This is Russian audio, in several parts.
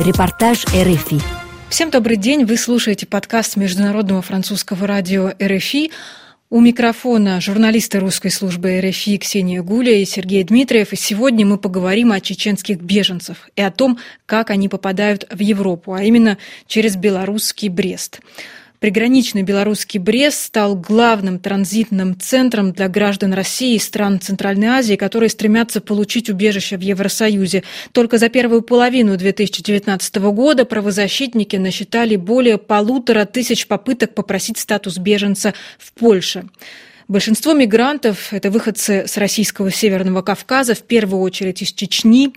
Репортаж РФИ. Всем добрый день. Вы слушаете подкаст Международного французского радио РФИ. У микрофона журналисты русской службы РФИ Ксения Гуля и Сергей Дмитриев. И сегодня мы поговорим о чеченских беженцах и о том, как они попадают в Европу, а именно через белорусский Брест. Приграничный белорусский Брест стал главным транзитным центром для граждан России и стран Центральной Азии, которые стремятся получить убежище в Евросоюзе. Только за первую половину 2019 года правозащитники насчитали более полутора тысяч попыток попросить статус беженца в Польше. Большинство мигрантов – это выходцы с российского Северного Кавказа, в первую очередь из Чечни.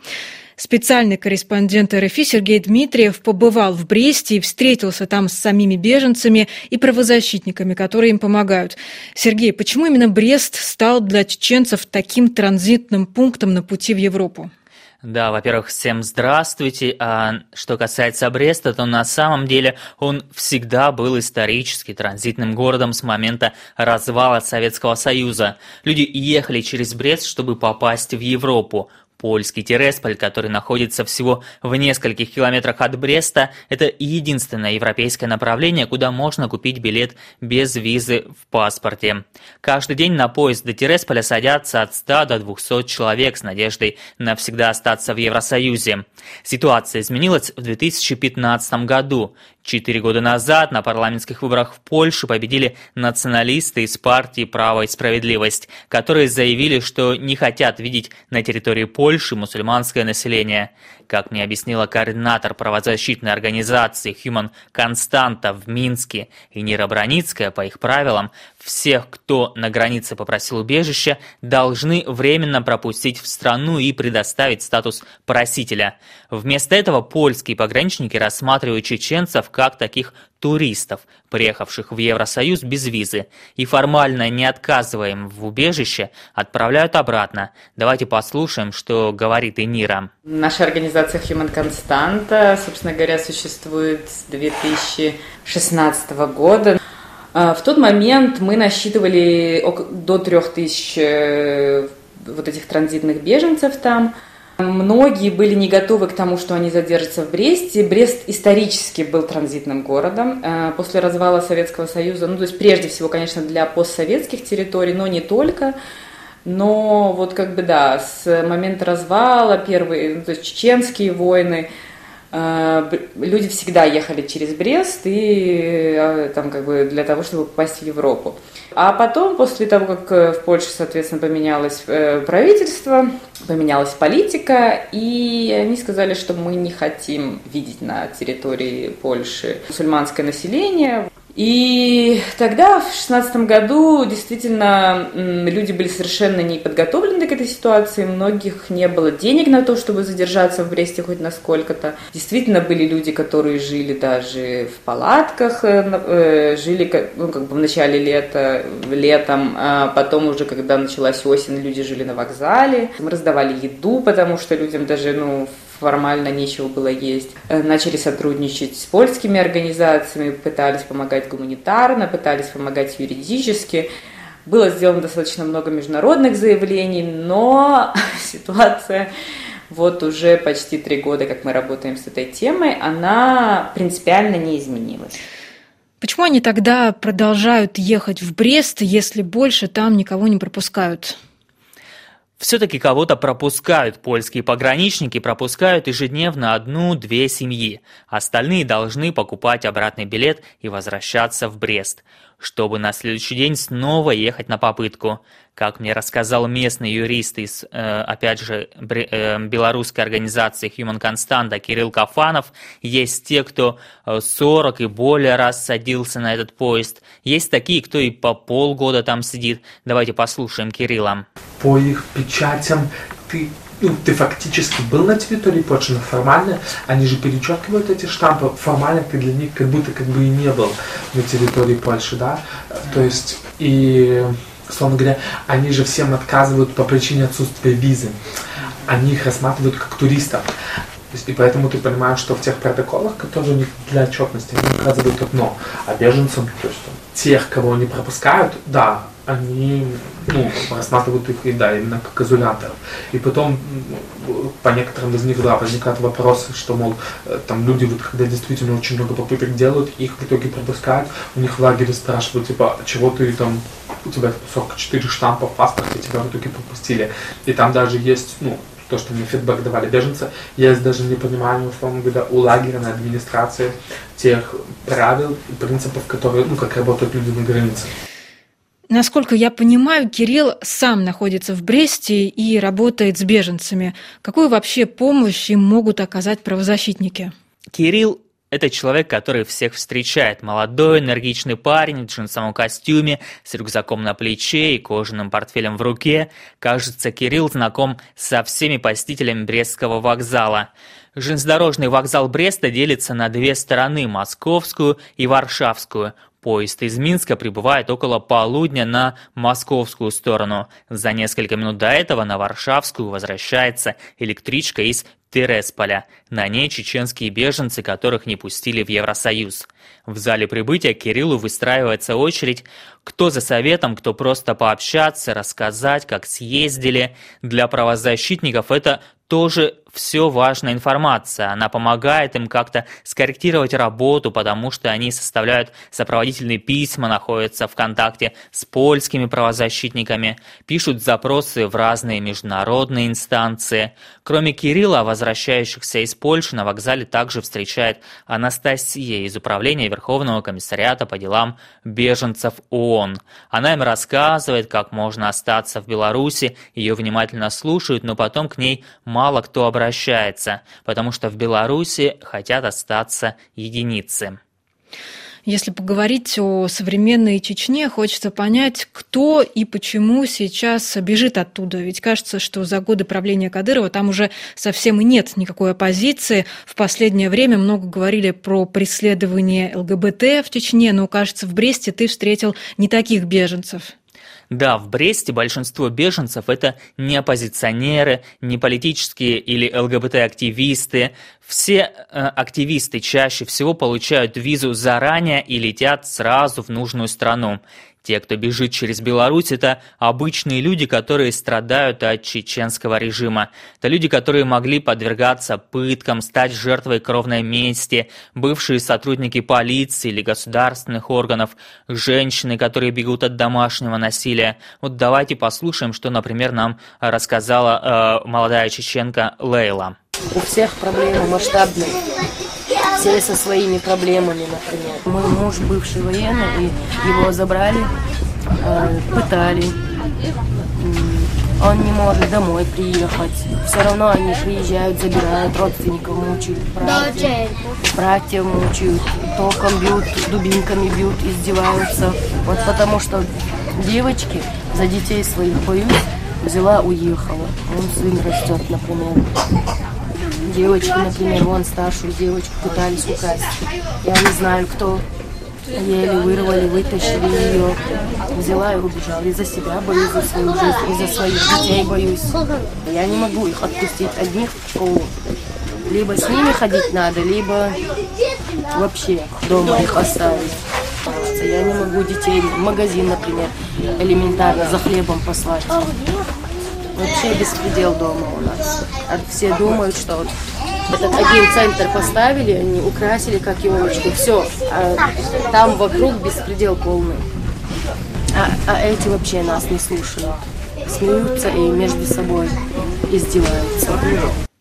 Специальный корреспондент РФИ Сергей Дмитриев побывал в Бресте и встретился там с самими беженцами и правозащитниками, которые им помогают. Сергей, почему именно Брест стал для чеченцев таким транзитным пунктом на пути в Европу? Да, во-первых, всем здравствуйте. А что касается Бреста, то на самом деле он всегда был исторически транзитным городом с момента развала Советского Союза. Люди ехали через Брест, чтобы попасть в Европу. Польский Тересполь, который находится всего в нескольких километрах от Бреста, это единственное европейское направление, куда можно купить билет без визы в паспорте. Каждый день на поезд до Тересполя садятся от 100 до 200 человек с надеждой навсегда остаться в Евросоюзе. Ситуация изменилась в 2015 году. Четыре года назад на парламентских выборах в Польше победили националисты из партии «Право и справедливость», которые заявили, что не хотят видеть на территории Польши мусульманское население. Как мне объяснила координатор правозащитной организации Human Константа в Минске и Нира Броницкая, по их правилам, всех, кто на границе попросил убежища, должны временно пропустить в страну и предоставить статус просителя. Вместо этого польские пограничники рассматривают чеченцев как таких туристов, приехавших в Евросоюз без визы, и формально не отказывая им в убежище, отправляют обратно. Давайте послушаем, что говорит Энира. Наша организация Human Constant, собственно говоря, существует с 2016 года. А, в тот момент мы насчитывали до трех тысяч э, вот этих транзитных беженцев там. Многие были не готовы к тому, что они задержатся в Бресте. Брест исторически был транзитным городом э, после развала Советского Союза. Ну, то есть прежде всего, конечно, для постсоветских территорий, но не только. Но вот как бы да, с момента развала, первые, ну, то есть чеченские войны, люди всегда ехали через Брест и а, там как бы для того, чтобы попасть в Европу. А потом, после того, как э, в Польше, соответственно, поменялось э, правительство, поменялась политика, и они сказали, что мы не хотим видеть на территории Польши мусульманское население. И тогда, в шестнадцатом году, действительно, люди были совершенно не подготовлены к этой ситуации, многих не было денег на то, чтобы задержаться в Бресте хоть насколько-то. Действительно, были люди, которые жили даже в палатках, э, э, жили ну, как бы в начале лета, летом, а потом уже, когда началась осень, люди жили на вокзале. Мы раздавали еду, потому что людям даже, ну, формально нечего было есть. Э, начали сотрудничать с польскими организациями, пытались помогать гуманитарно, пытались помогать юридически. Было сделано достаточно много международных заявлений, но ситуация вот уже почти три года, как мы работаем с этой темой, она принципиально не изменилась. Почему они тогда продолжают ехать в Брест, если больше там никого не пропускают? Все-таки кого-то пропускают польские пограничники, пропускают ежедневно одну-две семьи. Остальные должны покупать обратный билет и возвращаться в Брест чтобы на следующий день снова ехать на попытку. Как мне рассказал местный юрист из, э, опять же, э, белорусской организации Human Constanta Кирилл Кафанов, есть те, кто 40 и более раз садился на этот поезд. Есть такие, кто и по полгода там сидит. Давайте послушаем Кирилла. По их печатям ты ну, ты фактически был на территории Польши, но формально они же перечеркивают эти штампы, формально ты для них как будто как бы и не был на территории Польши, да, то есть и, условно говоря, они же всем отказывают по причине отсутствия визы, они их рассматривают как туристов, и поэтому ты понимаешь, что в тех протоколах, которые у них для отчетности, они указывают одно, а беженцам, то есть тех, кого они пропускают, да, они ну, рассматривают их, да, именно как изоляторов. И потом по некоторым из них, да, возникают вопросы, что, мол, э, там люди, вот, когда действительно очень много попыток делают, их в итоге пропускают, у них в лагере спрашивают, типа, «А чего ты там, у тебя 44 штампа в паспорте, тебя в итоге пропустили. И там даже есть, ну, то, что мне фидбэк давали беженцы, есть даже непонимание, условно говоря, у лагерной администрации тех правил и принципов, которые, ну, как работают люди на границе. Насколько я понимаю, Кирилл сам находится в Бресте и работает с беженцами. Какую вообще помощь им могут оказать правозащитники? Кирилл это человек, который всех встречает. Молодой, энергичный парень в джинсовом костюме, с рюкзаком на плече и кожаным портфелем в руке. Кажется, Кирилл знаком со всеми посетителями Брестского вокзала. Железнодорожный вокзал Бреста делится на две стороны – московскую и варшавскую. Поезд из Минска прибывает около полудня на московскую сторону. За несколько минут до этого на Варшавскую возвращается электричка из Тересполя. На ней чеченские беженцы, которых не пустили в Евросоюз. В зале прибытия Кириллу выстраивается очередь, кто за советом, кто просто пообщаться, рассказать, как съездили. Для правозащитников это тоже все важная информация. Она помогает им как-то скорректировать работу, потому что они составляют сопроводительные письма, находятся в контакте с польскими правозащитниками, пишут запросы в разные международные инстанции. Кроме Кирилла, возвращающихся из Польши на вокзале также встречает Анастасия из Управления Верховного комиссариата по делам беженцев ООН. Она им рассказывает, как можно остаться в Беларуси, ее внимательно слушают, но потом к ней мало кто обращается, потому что в Беларуси хотят остаться единицы. Если поговорить о современной Чечне, хочется понять, кто и почему сейчас бежит оттуда. Ведь кажется, что за годы правления Кадырова там уже совсем и нет никакой оппозиции. В последнее время много говорили про преследование ЛГБТ в Чечне, но, кажется, в Бресте ты встретил не таких беженцев. Да, в Бресте большинство беженцев это не оппозиционеры, не политические или ЛГБТ-активисты. Все э, активисты чаще всего получают визу заранее и летят сразу в нужную страну. Те, кто бежит через Беларусь, это обычные люди, которые страдают от чеченского режима. Это люди, которые могли подвергаться пыткам, стать жертвой кровной мести, бывшие сотрудники полиции или государственных органов, женщины, которые бегут от домашнего насилия. Вот давайте послушаем, что, например, нам рассказала э, молодая чеченка Лейла. У всех проблемы масштабные все со своими проблемами, например. Мой муж бывший военный, и его забрали, э, пытали. Он не может домой приехать. Все равно они приезжают, забирают, родственников мучают, братьев, братьев мучают, током бьют, дубинками бьют, издеваются. Вот потому что девочки за детей своих боюсь, взяла, уехала. Он сын растет, например девочки, например, вон старшую девочку пытались украсть. Я не знаю, кто. Еле вырвали, вытащили ее. Взяла и убежала. И за себя боюсь, за свою жизнь, и за своих детей боюсь. Я не могу их отпустить одних в школу. Либо с ними ходить надо, либо вообще дома их оставить. Я не могу детей в магазин, например, элементарно за хлебом послать. Вообще беспредел дома у нас. А все думают, что вот этот один центр поставили, они украсили как елочку, все. А там вокруг беспредел полный. А, а эти вообще нас не слушают. Смеются и между собой издеваются.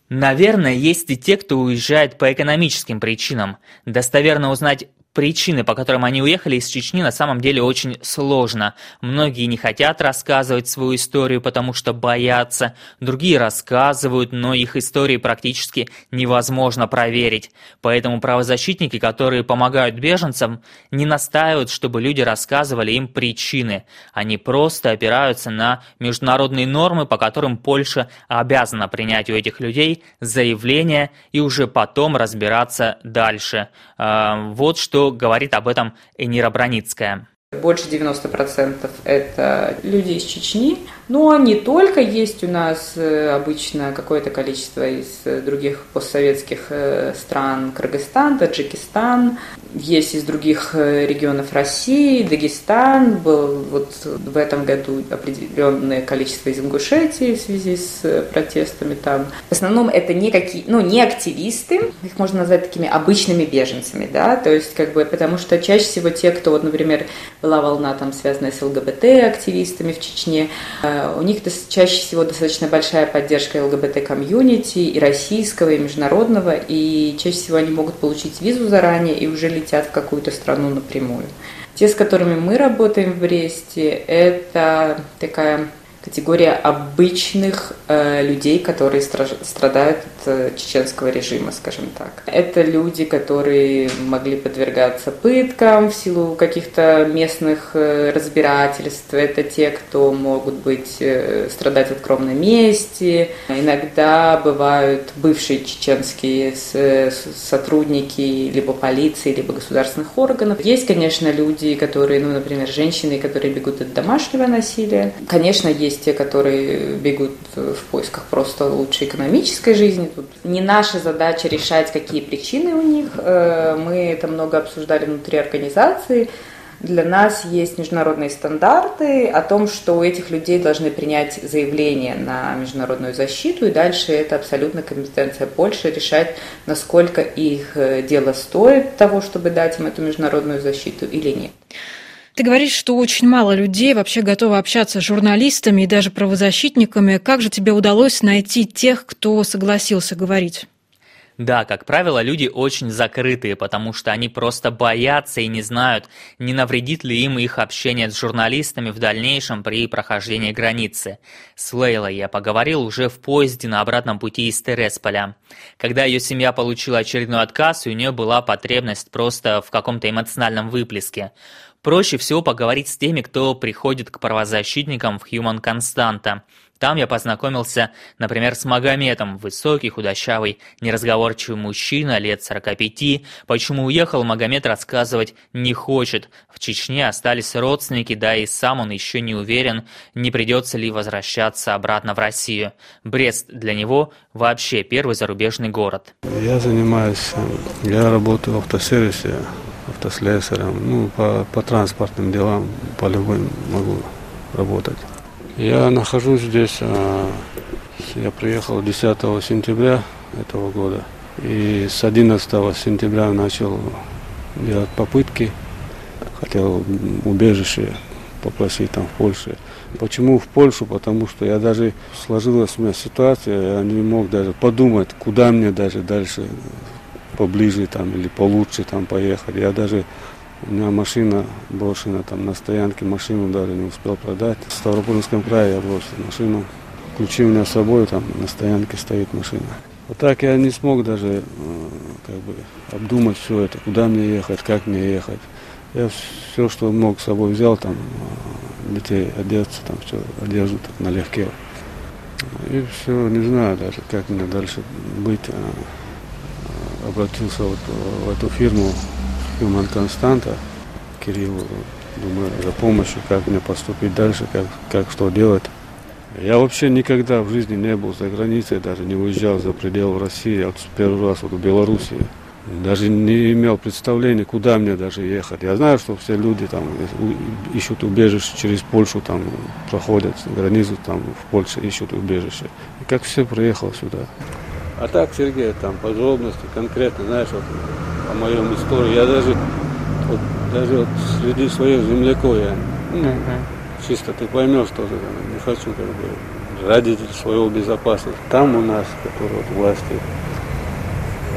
Наверное, есть и те, кто уезжает по экономическим причинам. Достоверно узнать Причины, по которым они уехали из Чечни, на самом деле очень сложно. Многие не хотят рассказывать свою историю, потому что боятся. Другие рассказывают, но их истории практически невозможно проверить. Поэтому правозащитники, которые помогают беженцам, не настаивают, чтобы люди рассказывали им причины. Они просто опираются на международные нормы, по которым Польша обязана принять у этих людей заявление и уже потом разбираться дальше. А, вот что говорит об этом Энира Броницкая. Больше 90% это люди из Чечни, Но не только есть у нас э, обычно какое-то количество из э, других постсоветских э, стран, Кыргызстан, Таджикистан, есть из других регионов России, Дагестан, был вот в этом году определенное количество из Ингушетии в связи с протестами там. В основном это не какие, ну, не активисты, их можно назвать такими обычными беженцами, да, то есть как бы, потому что чаще всего те, кто вот, например, была волна там связанная с ЛГБТ-активистами в Чечне, у них чаще всего достаточно большая поддержка ЛГБТ-комьюнити и российского, и международного, и чаще всего они могут получить визу заранее и уже летят в какую-то страну напрямую. Те, с которыми мы работаем в Бресте, это такая категория обычных э, людей, которые страдают от э, чеченского режима, скажем так. Это люди, которые могли подвергаться пыткам в силу каких-то местных э, разбирательств. Это те, кто могут быть э, страдать от кровной мести. Иногда бывают бывшие чеченские с, с, сотрудники либо полиции, либо государственных органов. Есть, конечно, люди, которые, ну, например, женщины, которые бегут от домашнего насилия. Конечно, есть есть те, которые бегут в поисках просто лучшей экономической жизни. Тут не наша задача решать, какие причины у них. Э, мы это много обсуждали внутри организации. Для нас есть международные стандарты о том, что у этих людей должны принять заявление на международную защиту, и дальше это абсолютно компетенция Польши решать, насколько их э, дело стоит того, чтобы дать им эту международную защиту или нет. Ты говоришь, что очень мало людей вообще готовы общаться с журналистами и даже правозащитниками. Как же тебе удалось найти тех, кто согласился говорить? Да, как правило, люди очень закрытые, потому что они просто боятся и не знают, не навредит ли им их общение с журналистами в дальнейшем при прохождении границы. С Лейлой я поговорил уже в поезде на обратном пути из Тересполя. Когда ее семья получила очередной отказ, у нее была потребность просто в каком-то эмоциональном выплеске. Проще всего поговорить с теми, кто приходит к правозащитникам в Human Constanta. Там я познакомился, например, с Магометом, высокий, худощавый, неразговорчивый мужчина, лет 45. Почему уехал, Магомед рассказывать не хочет. В Чечне остались родственники, да и сам он еще не уверен, не придется ли возвращаться обратно в Россию. Брест для него вообще первый зарубежный город. Я занимаюсь, я работаю в автосервисе, автослесарем, ну, по, по транспортным делам, по любым могу работать. Я нахожусь здесь, а, я приехал 10 сентября этого года, и с 11 сентября начал делать попытки, хотел убежище попросить там в Польше. Почему в Польшу? Потому что я даже сложилась у меня ситуация, я не мог даже подумать, куда мне даже дальше поближе там или получше там поехать. Я даже у меня машина брошена там на стоянке, машину даже не успел продать. В Ставропольском крае я бросил машину. Ключи у меня с собой, там на стоянке стоит машина. Вот так я не смог даже э, как бы обдумать все это, куда мне ехать, как мне ехать. Я все, что мог с собой взял, там э, детей одеться, там все, одежду так налегке. И все, не знаю даже, как мне дальше быть. Обратился вот в эту фирму Human Constanta, Кириллу, думаю, за помощью, как мне поступить дальше, как, как что делать. Я вообще никогда в жизни не был за границей, даже не уезжал за пределы России, я вот первый раз вот в Белоруссии. Даже не имел представления, куда мне даже ехать. Я знаю, что все люди там ищут убежище через Польшу, там проходят границу, там в Польше ищут убежище. И как все приехал сюда. А так, Сергей, там подробности, конкретно, знаешь, вот по моем истории, я даже вот, даже вот среди своих земляков я ну, uh-huh. чисто ты поймешь тоже, не хочу как бы ради своего безопасности. Там у нас, которые вот власти,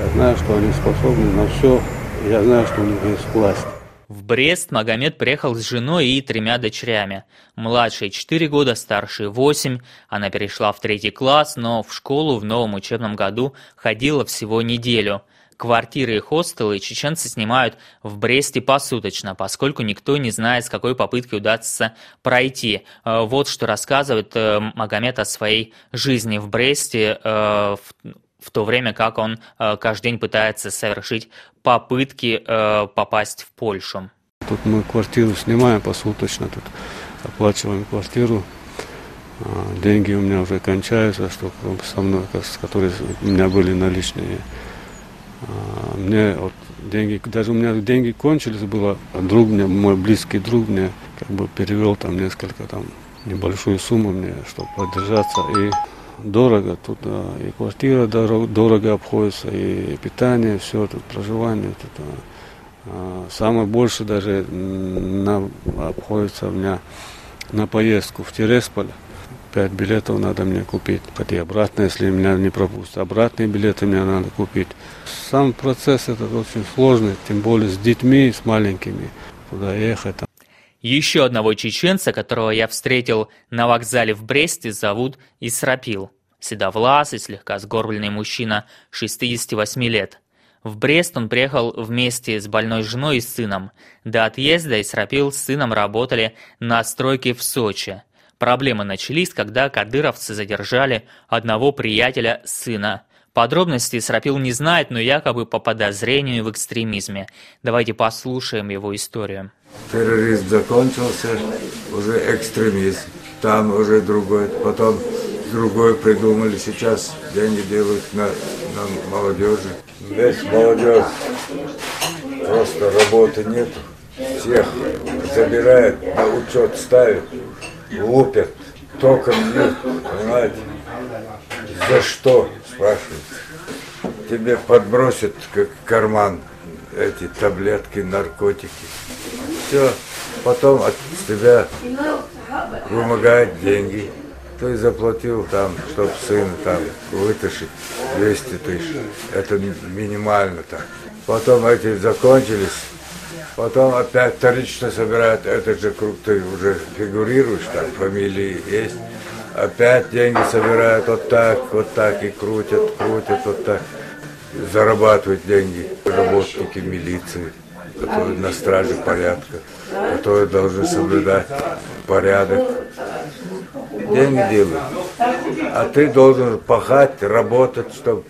я знаю, что они способны на все, я знаю, что у них есть власть. В Брест Магомед приехал с женой и тремя дочерями. Младшей 4 года, старшей 8. Она перешла в третий класс, но в школу в новом учебном году ходила всего неделю. Квартиры и хостелы чеченцы снимают в Бресте посуточно, поскольку никто не знает, с какой попытки удастся пройти. Э, вот что рассказывает э, Магомед о своей жизни в Бресте э, в то время как он э, каждый день пытается совершить попытки э, попасть в Польшу. Тут мы квартиру снимаем посуточно, тут оплачиваем квартиру. А, деньги у меня уже кончаются, что со мной, которые у меня были наличные. А, мне вот деньги, даже у меня деньги кончились, было, друг мне, мой близкий друг мне как бы перевел там несколько там небольшую сумму мне, чтобы поддержаться. И дорого тут, и квартира дорого, дорого обходится, и питание, все тут, проживание. Тут, а, самое больше даже на, обходится у меня на поездку в Тересполь. Пять билетов надо мне купить. Пойти обратно, если меня не пропустят. Обратные билеты мне надо купить. Сам процесс этот очень сложный, тем более с детьми, с маленькими. Туда ехать. Еще одного чеченца, которого я встретил на вокзале в Бресте, зовут Исрапил. Седовласый, слегка сгорбленный мужчина, 68 лет. В Брест он приехал вместе с больной женой и сыном. До отъезда Исрапил с сыном работали на стройке в Сочи. Проблемы начались, когда кадыровцы задержали одного приятеля сына. Подробности Исрапил не знает, но якобы по подозрению в экстремизме. Давайте послушаем его историю. Терроризм закончился, уже экстремизм. Там уже другой. Потом другой придумали. Сейчас деньги делают на, на молодежи. Весь молодежь просто работы нет. Всех забирают, на учет ставят лупят, током бьют, понимаете? За что, спрашивают? Тебе подбросят как карман эти таблетки, наркотики. Все, потом от тебя вымогают деньги. Ты заплатил там, чтобы сын там вытащить 200 тысяч. Это минимально так. Потом эти закончились, Потом опять вторично собирают этот же круг, ты уже фигурируешь, там фамилии есть. Опять деньги собирают вот так, вот так и крутят, крутят вот так. Зарабатывают деньги работники милиции, которые на страже порядка, которые должны соблюдать порядок. Деньги делают. А ты должен пахать, работать, чтобы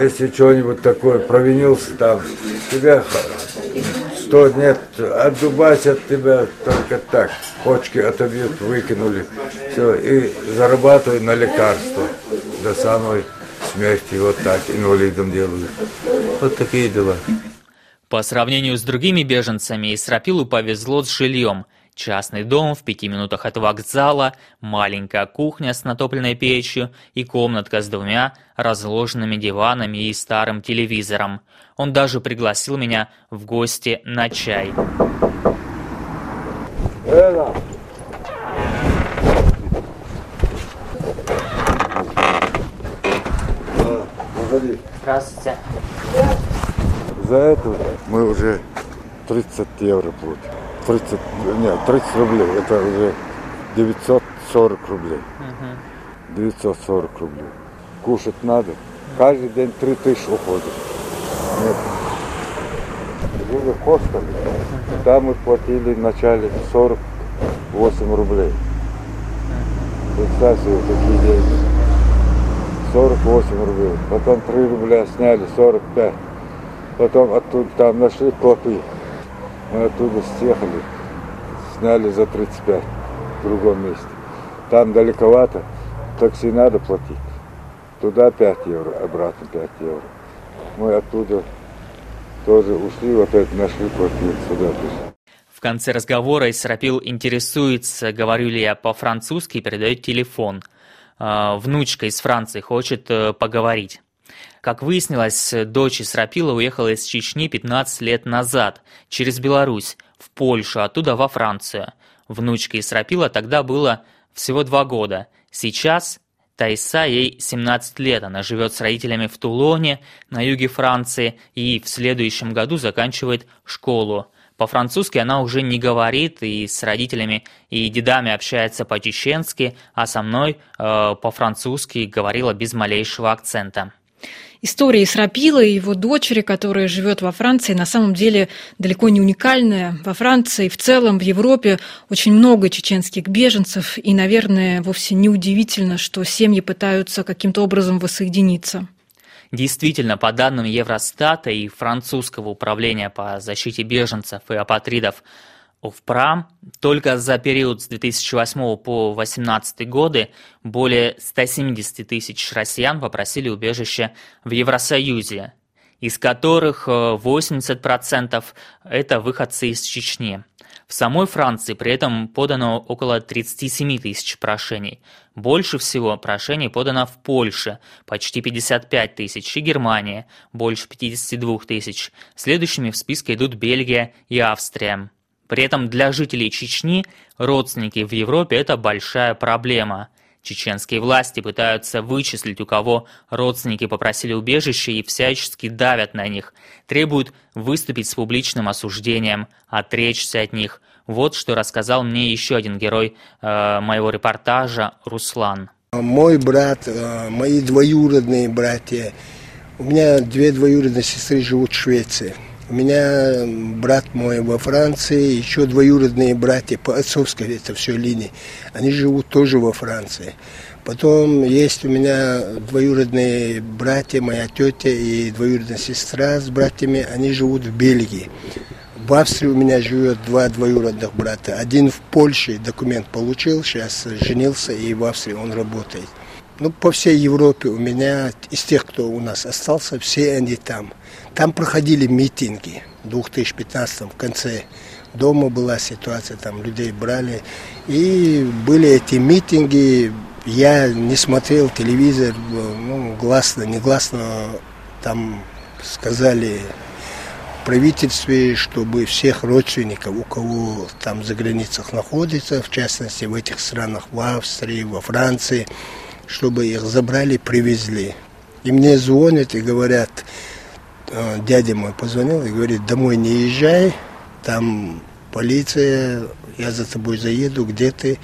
если что-нибудь такое провинился там, тебя что нет, отдубасят тебя только так, почки отобьют, выкинули, все, и зарабатывай на лекарства до самой смерти, вот так, инвалидом делают. Вот такие дела. По сравнению с другими беженцами, Исрапилу повезло с жильем. Частный дом в пяти минутах от вокзала, маленькая кухня с натопленной печью и комнатка с двумя разложенными диванами и старым телевизором. Он даже пригласил меня в гости на чай. Здравствуйте. За это мы уже 30 евро платим. 30, нет, 30 рублей, это уже 940 рублей. Угу. 940 рублей. Кушать надо. Каждый день 3000 уходит. Нет. Жили в хостеле. Там мы платили вначале 48 рублей. Представь себе, какие деньги. 48 рублей. Потом 3 рубля сняли, 45. Потом оттуда там нашли клопы. Мы оттуда съехали, сняли за 35 в другом месте. Там далековато, такси надо платить. Туда 5 евро, обратно 5 евро. Мы оттуда тоже ушли, вот это нашли квартиру, сюда. В конце разговора Исрапил интересуется, говорю ли я по-французски, передает телефон. А, внучка из Франции хочет э, поговорить. Как выяснилось, дочь Исрапила уехала из Чечни 15 лет назад, через Беларусь, в Польшу, оттуда во Францию. Внучке Исрапила тогда было всего два года. Сейчас Тайса, ей 17 лет, она живет с родителями в Тулоне, на юге Франции, и в следующем году заканчивает школу. По-французски она уже не говорит, и с родителями и дедами общается по-чеченски, а со мной э, по-французски говорила без малейшего акцента. История Исрапила и его дочери, которая живет во Франции, на самом деле далеко не уникальная. Во Франции, в целом, в Европе очень много чеченских беженцев, и, наверное, вовсе не удивительно, что семьи пытаются каким-то образом воссоединиться. Действительно, по данным Евростата и французского управления по защите беженцев и апатридов, В ПРА только за период с 2008 по 2018 годы более 170 тысяч россиян попросили убежище в Евросоюзе, из которых 80% э, это выходцы из Чечни. Самой Франции при этом подано около 37 тысяч прошений. Больше всего прошений подано в Польше – почти 55 тысяч, и Германия – больше 52 тысяч. Следующими в списке идут Бельгия и Австрия. При этом для жителей Чечни родственники в Европе – это большая проблема. Чеченские власти пытаются вычислить, у кого родственники попросили убежище и всячески давят на них, требуют выступить с публичным осуждением, отречься от них. Вот что рассказал мне еще один герой э, моего репортажа Руслан. Мой брат, э, мои двоюродные братья, у меня две двоюродные сестры живут в Швеции. У меня брат мой во Франции, еще двоюродные братья по отцовской это все линии. Они живут тоже во Франции. Потом есть у меня двоюродные братья, моя тетя и двоюродная сестра с братьями, они живут в Бельгии. В Австрии у меня живет два двоюродных брата. Один в Польше документ получил, сейчас женился, и в Австрии он работает. Ну, по всей Европе у меня, из тех, кто у нас остался, все они там. Там проходили митинги в 2015 в конце дома была ситуация, там людей брали. И были эти митинги, я не смотрел телевизор, ну, гласно, негласно там сказали правительстве, чтобы всех родственников, у кого там за границах находится, в частности в этих странах, в Австрии, во Франции, чтобы их забрали, привезли. И мне звонят и говорят, э, дядя мой позвонил и говорит, домой не езжай, там полиция, я за тобой заеду, где ты?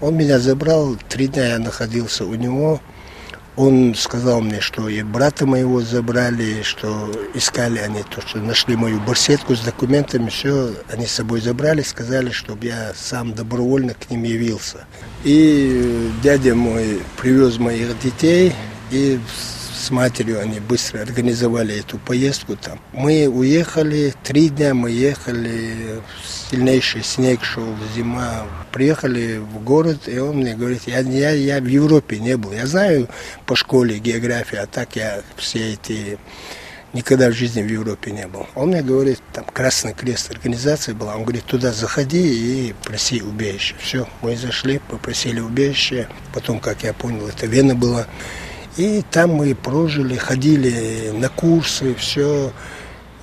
Он меня забрал, три дня я находился у него. Он сказал мне, что и брата моего забрали, что искали они то, что нашли мою барсетку с документами, все, они с собой забрали, сказали, чтобы я сам добровольно к ним явился. И дядя мой привез моих детей, и с матерью они быстро организовали эту поездку там. Мы уехали, три дня мы ехали, сильнейший снег шел, зима. Приехали в город, и он мне говорит, я, я, я в Европе не был. Я знаю по школе географию, а так я все эти никогда в жизни в Европе не был. Он мне говорит, там Красный Крест организация была, он говорит, туда заходи и проси убежище. Все, мы зашли, попросили убежище, потом, как я понял, это Вена была. И там мы прожили, ходили на курсы, все,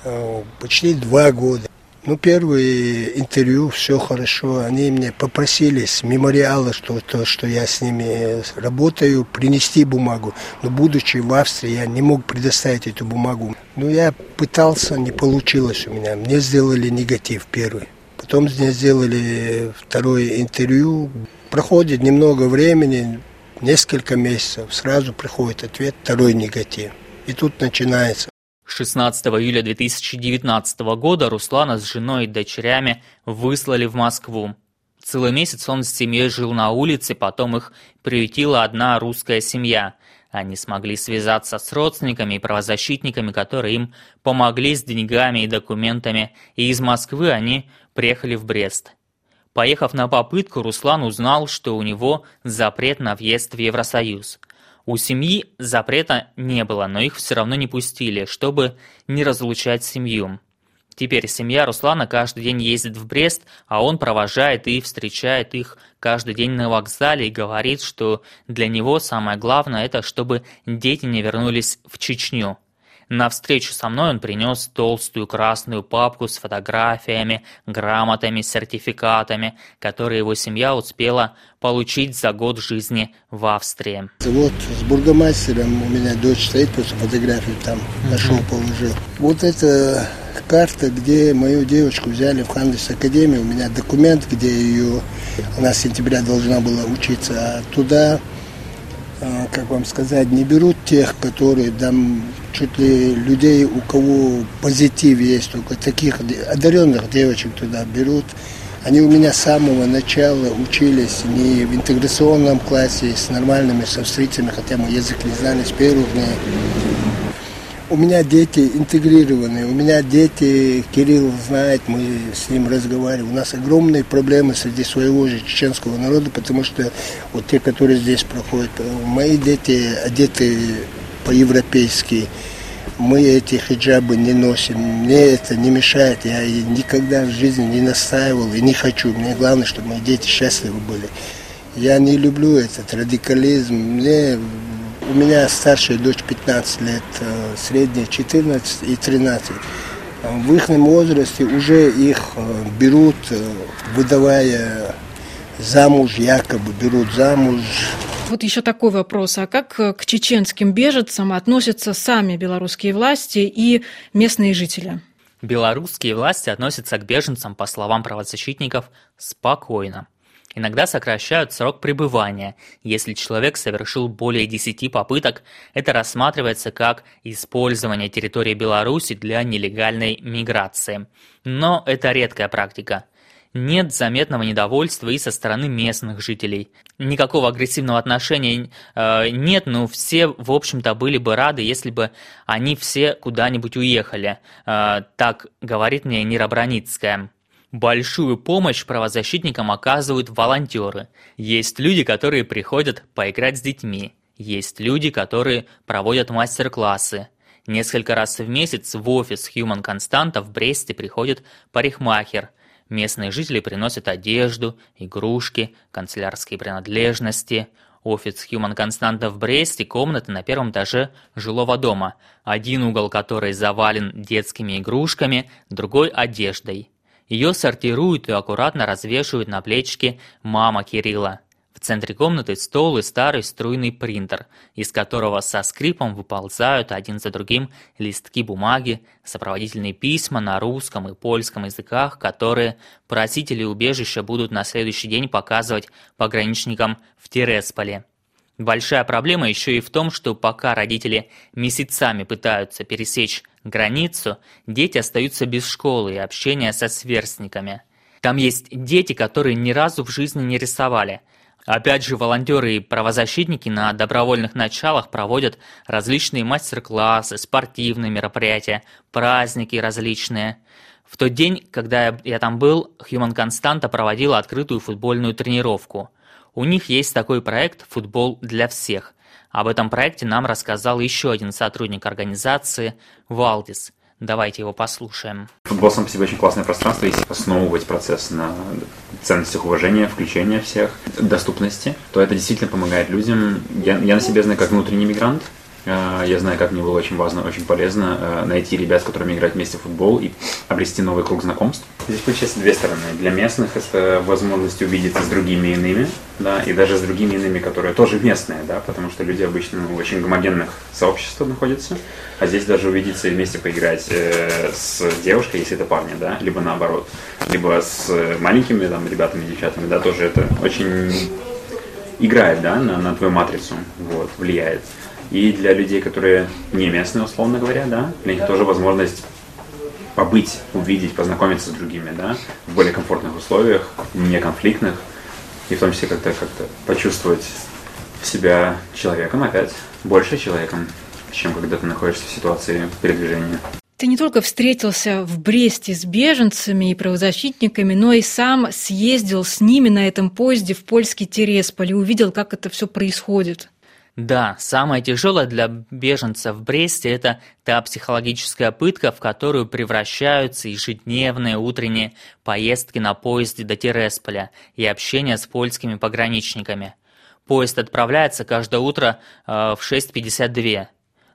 э, почти два года. Ну, первые интервью, все хорошо. Они мне попросили с мемориала, что то, что я с ними работаю, принести бумагу. Но будучи в Австрии, я не мог предоставить эту бумагу. Ну, я пытался, не получилось у меня. Мне сделали негатив первый. Потом мне сделали второе интервью. Проходит немного времени, несколько месяцев, сразу приходит ответ, второй негатив. И тут начинается 16 июля 2019 года Руслана с женой и дочерями выслали в Москву. Целый месяц он с семьей жил на улице, потом их приютила одна русская семья. Они смогли связаться с родственниками и правозащитниками, которые им помогли с деньгами и документами, и из Москвы они приехали в Брест. Поехав на попытку, Руслан узнал, что у него запрет на въезд в Евросоюз – у семьи запрета не было, но их все равно не пустили, чтобы не разлучать семью. Теперь семья Руслана каждый день ездит в Брест, а он провожает и встречает их каждый день на вокзале и говорит, что для него самое главное это, чтобы дети не вернулись в Чечню. На встречу со мной он принес толстую красную папку с фотографиями, грамотами, сертификатами, которые его семья успела получить за год жизни в Австрии. Вот с бургомастером у меня дочь стоит, просто фотографию там нашел, положил. Вот это карта, где мою девочку взяли в Хандес Академию. У меня документ, где ее, она с сентября должна была учиться, а туда как вам сказать, не берут тех, которые там чуть ли людей, у кого позитив есть, только таких одаренных девочек туда берут. Они у меня с самого начала учились не в интеграционном классе с нормальными с австрийцами, хотя мы язык не знали с первых дней. У меня дети интегрированы, у меня дети, Кирилл знает, мы с ним разговариваем. У нас огромные проблемы среди своего же чеченского народа, потому что вот те, которые здесь проходят, мои дети одеты по-европейски, мы эти хиджабы не носим. Мне это не мешает. Я никогда в жизни не настаивал и не хочу. Мне главное, чтобы мои дети счастливы были. Я не люблю этот радикализм. Мне, у меня старшая дочь 15 лет, э, средняя 14 и 13. В их возрасте уже их э, берут, э, выдавая замуж, якобы берут замуж вот еще такой вопрос. А как к чеченским беженцам относятся сами белорусские власти и местные жители? Белорусские власти относятся к беженцам, по словам правозащитников, спокойно. Иногда сокращают срок пребывания. Если человек совершил более 10 попыток, это рассматривается как использование территории Беларуси для нелегальной миграции. Но это редкая практика нет заметного недовольства и со стороны местных жителей. Никакого агрессивного отношения э, нет, но все, в общем-то, были бы рады, если бы они все куда-нибудь уехали. Э, так говорит мне Нира Броницкая. Большую помощь правозащитникам оказывают волонтеры. Есть люди, которые приходят поиграть с детьми. Есть люди, которые проводят мастер-классы. Несколько раз в месяц в офис Human Constanta в Бресте приходит парикмахер – Местные жители приносят одежду, игрушки, канцелярские принадлежности. Офис Human Константа в Бресте – комнаты на первом этаже жилого дома, один угол которой завален детскими игрушками, другой – одеждой. Ее сортируют и аккуратно развешивают на плечике мама Кирилла. В центре комнаты стол и старый струйный принтер, из которого со скрипом выползают один за другим листки бумаги, сопроводительные письма на русском и польском языках, которые просители убежища будут на следующий день показывать пограничникам в Тересполе. Большая проблема еще и в том, что пока родители месяцами пытаются пересечь границу, дети остаются без школы и общения со сверстниками. Там есть дети, которые ни разу в жизни не рисовали – Опять же, волонтеры и правозащитники на добровольных началах проводят различные мастер-классы, спортивные мероприятия, праздники различные. В тот день, когда я там был, Human Constanta проводила открытую футбольную тренировку. У них есть такой проект «Футбол для всех». Об этом проекте нам рассказал еще один сотрудник организации – Валдис – Давайте его послушаем. Футбол сам по себе очень классное пространство, если основывать процесс на ценностях уважения, включения всех, доступности, то это действительно помогает людям. Я, я на себе знаю как внутренний мигрант, я знаю, как мне было очень важно, очень полезно а, найти ребят, с которыми играть вместе в футбол и обрести новый круг знакомств. Здесь получается две стороны. Для местных это возможность увидеться с другими иными, да, и даже с другими иными, которые тоже местные, да, потому что люди обычно в очень гомогенных сообществах находятся, а здесь даже увидеться и вместе поиграть э, с девушкой, если это парни, да, либо наоборот, либо с маленькими там ребятами, девчатами, да, тоже это очень играет, да, на, на твою матрицу, вот, влияет. И для людей, которые не местные, условно говоря, да, для них тоже возможность побыть, увидеть, познакомиться с другими, да, в более комфортных условиях, не конфликтных, и в том числе как-то как почувствовать себя человеком опять, больше человеком, чем когда ты находишься в ситуации передвижения. Ты не только встретился в Бресте с беженцами и правозащитниками, но и сам съездил с ними на этом поезде в польский Тересполь и увидел, как это все происходит. Да, самое тяжелое для беженцев в Бресте – это та психологическая пытка, в которую превращаются ежедневные утренние поездки на поезде до Тересполя и общение с польскими пограничниками. Поезд отправляется каждое утро э, в 6.52.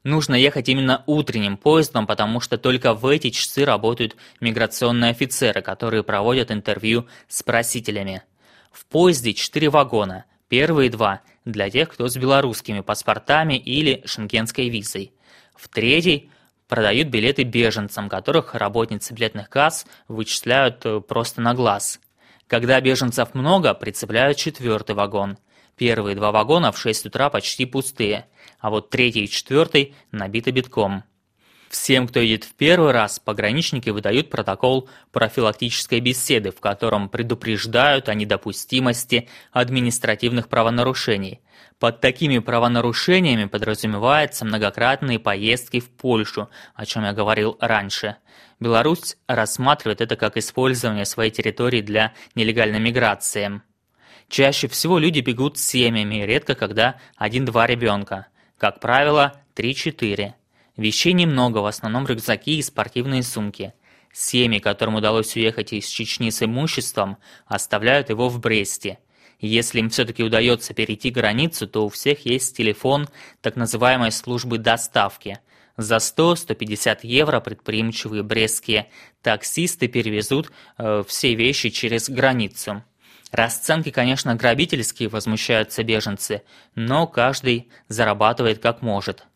Нужно ехать именно утренним поездом, потому что только в эти часы работают миграционные офицеры, которые проводят интервью с просителями. В поезде четыре вагона – Первые два – для тех, кто с белорусскими паспортами или шенгенской визой. В третий продают билеты беженцам, которых работницы билетных касс вычисляют э, просто на глаз. Когда беженцев много, прицепляют четвертый вагон. Первые два вагона в 6 утра почти пустые, а вот третий и четвертый набиты битком. Всем, кто едет в первый раз, пограничники выдают протокол профилактической беседы, в котором предупреждают о недопустимости административных правонарушений. Под такими правонарушениями подразумеваются многократные поездки в Польшу, о чем я говорил раньше. Беларусь рассматривает это как использование своей территории для нелегальной миграции. Чаще всего люди бегут с семьями, редко когда один-два ребенка. Как правило, 3-4. Вещей немного, в основном рюкзаки и спортивные сумки. Семьи, которым удалось уехать из Чечни с имуществом, оставляют его в Бресте. Если им все-таки удается перейти границу, то у всех есть телефон так называемой службы доставки. За 100-150 евро предприимчивые брестские таксисты перевезут э, все вещи через границу. Расценки, конечно, грабительские, возмущаются беженцы, но каждый зарабатывает как может.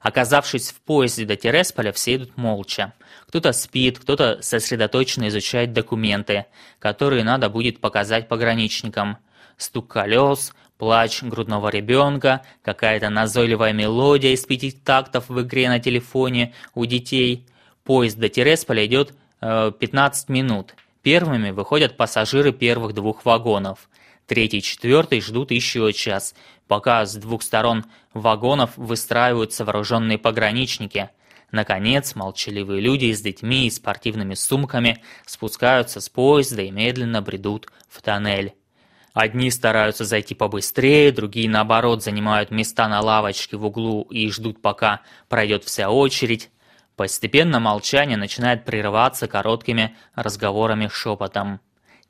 Оказавшись в поезде до Тересполя, все идут молча. Кто-то спит, кто-то сосредоточенно изучает документы, которые надо будет показать пограничникам. Стук колес, плач грудного ребенка, какая-то назойливая мелодия из пяти тактов в игре на телефоне у детей. Поезд до Тересполя идет э, 15 минут. Первыми выходят пассажиры первых двух вагонов. Третий четвертый ждут еще час, пока с двух сторон вагонов выстраиваются вооруженные пограничники. Наконец, молчаливые люди с детьми и спортивными сумками спускаются с поезда и медленно бредут в тоннель. Одни стараются зайти побыстрее, другие, наоборот, занимают места на лавочке в углу и ждут, пока пройдет вся очередь. Постепенно молчание начинает прерываться короткими разговорами шепотом.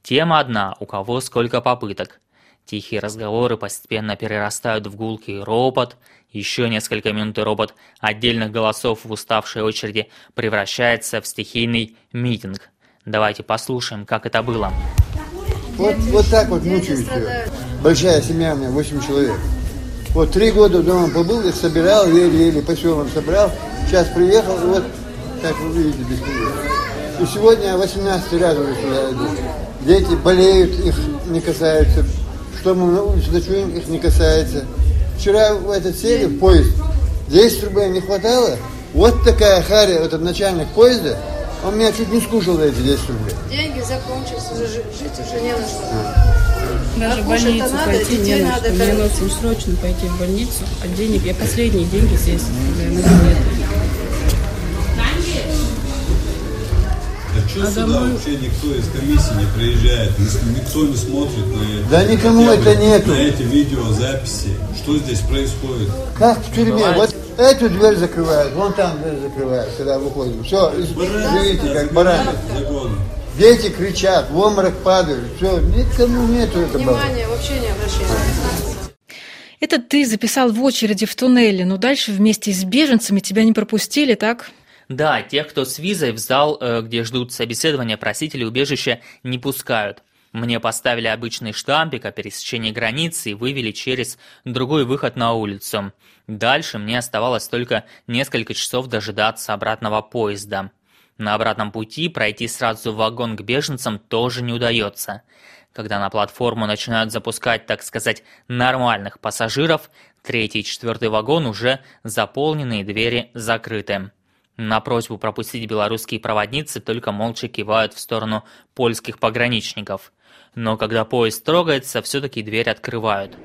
Тема одна, у кого сколько попыток. Тихие разговоры постепенно перерастают в гулкий ропот. Еще несколько минут и робот отдельных голосов в уставшей очереди превращается в стихийный митинг. Давайте послушаем, как это было. Вот, вот так вот мучаются. Большая семья у меня, 8 человек. Вот три года дома побыл, их собирал, еле-еле по селам собрал. Сейчас приехал, вот, как вы видите, без И сегодня 18 раз уже сюда иду. Дети болеют, их не касается. Что мы на улице ночуем, их не касается. Вчера в этот сели в поезд, 10 рублей не хватало. Вот такая харя, этот начальник поезда, он меня чуть не скушал за эти 10 рублей. Деньги закончились, уже жить уже не на что. Даже в больницу надо, пойти не на что. Мне надо срочно пойти в больницу, а денег, я последние деньги здесь, на билеты. А сюда домой... вообще никто из комиссии не приезжает, никто не смотрит на это. Да никому это нет. На эти видеозаписи. Что здесь происходит? Как в тюрьме. Вот эту дверь закрывают, вон там дверь закрывают, когда выходим. Все, живите как бараны. Дети кричат, в обморок падают. Все, никому нету этого. Внимание вообще не обращается. Это ты записал в очереди в туннеле, но дальше вместе с беженцами тебя не пропустили, так? Да, тех, кто с визой в зал, э, где ждут собеседования просителей убежища, не пускают. Мне поставили обычный штампик о пересечении границы и вывели через другой выход на улицу. Дальше мне оставалось только несколько часов дожидаться обратного поезда. На обратном пути пройти сразу в вагон к беженцам тоже не удается. Когда на платформу начинают запускать, так сказать, нормальных пассажиров, третий и четвертый вагон уже заполнены и двери закрыты. На просьбу пропустить белорусские проводницы только молча кивают в сторону польских пограничников. Но когда поезд трогается, все-таки дверь открывают.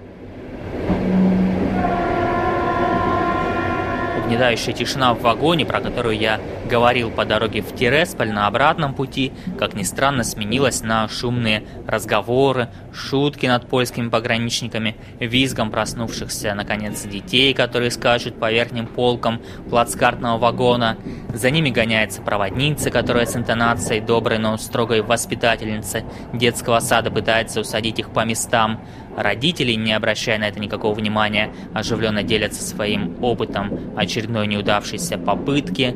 Угнетающая тишина в вагоне, про которую я говорил по дороге в Тиресполь на обратном пути, как ни странно, сменилась на шумные разговоры, шутки над польскими пограничниками, визгом проснувшихся, наконец, детей, которые скачут по верхним полкам плацкартного вагона. За ними гоняется проводница, которая с интонацией доброй, но строгой воспитательницы детского сада пытается усадить их по местам. Родители, не обращая на это никакого внимания, оживленно делятся своим опытом очередной неудавшейся попытки.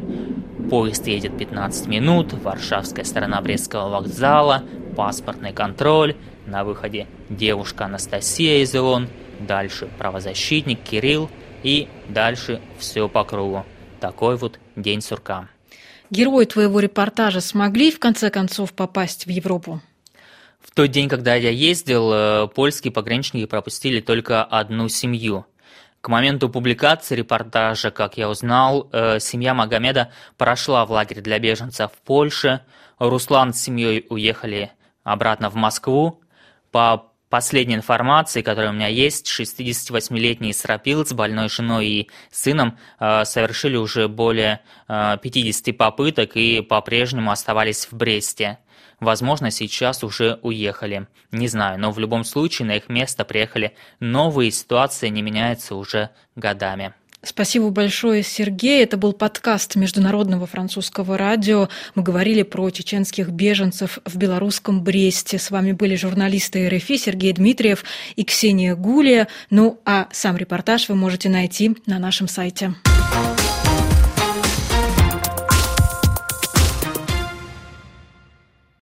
Поезд едет 15 минут, варшавская сторона Брестского вокзала, паспортный контроль, на выходе девушка Анастасия из ООН, дальше правозащитник Кирилл и дальше все по кругу. Такой вот день сурка. Герои твоего репортажа смогли в конце концов попасть в Европу? В тот день, когда я ездил, э, польские пограничники пропустили только одну семью. К моменту публикации репортажа, как я узнал, э, семья Магомеда прошла в лагерь для беженцев в Польше. Руслан с семьей уехали обратно в Москву. По последней информации, которая у меня есть, 68-летний Срапилц, больной женой и сыном, э, совершили уже более 50 попыток и по-прежнему оставались в Бресте. Возможно, сейчас уже уехали. Не знаю, но в любом случае на их место приехали новые, ситуация не меняется уже годами. Спасибо большое, Сергей. Это был подкаст Международного французского радио. Мы говорили про чеченских беженцев в белорусском Бресте. С вами были журналисты РФИ Сергей Дмитриев и Ксения Гулия. Ну а сам репортаж вы можете найти на нашем сайте.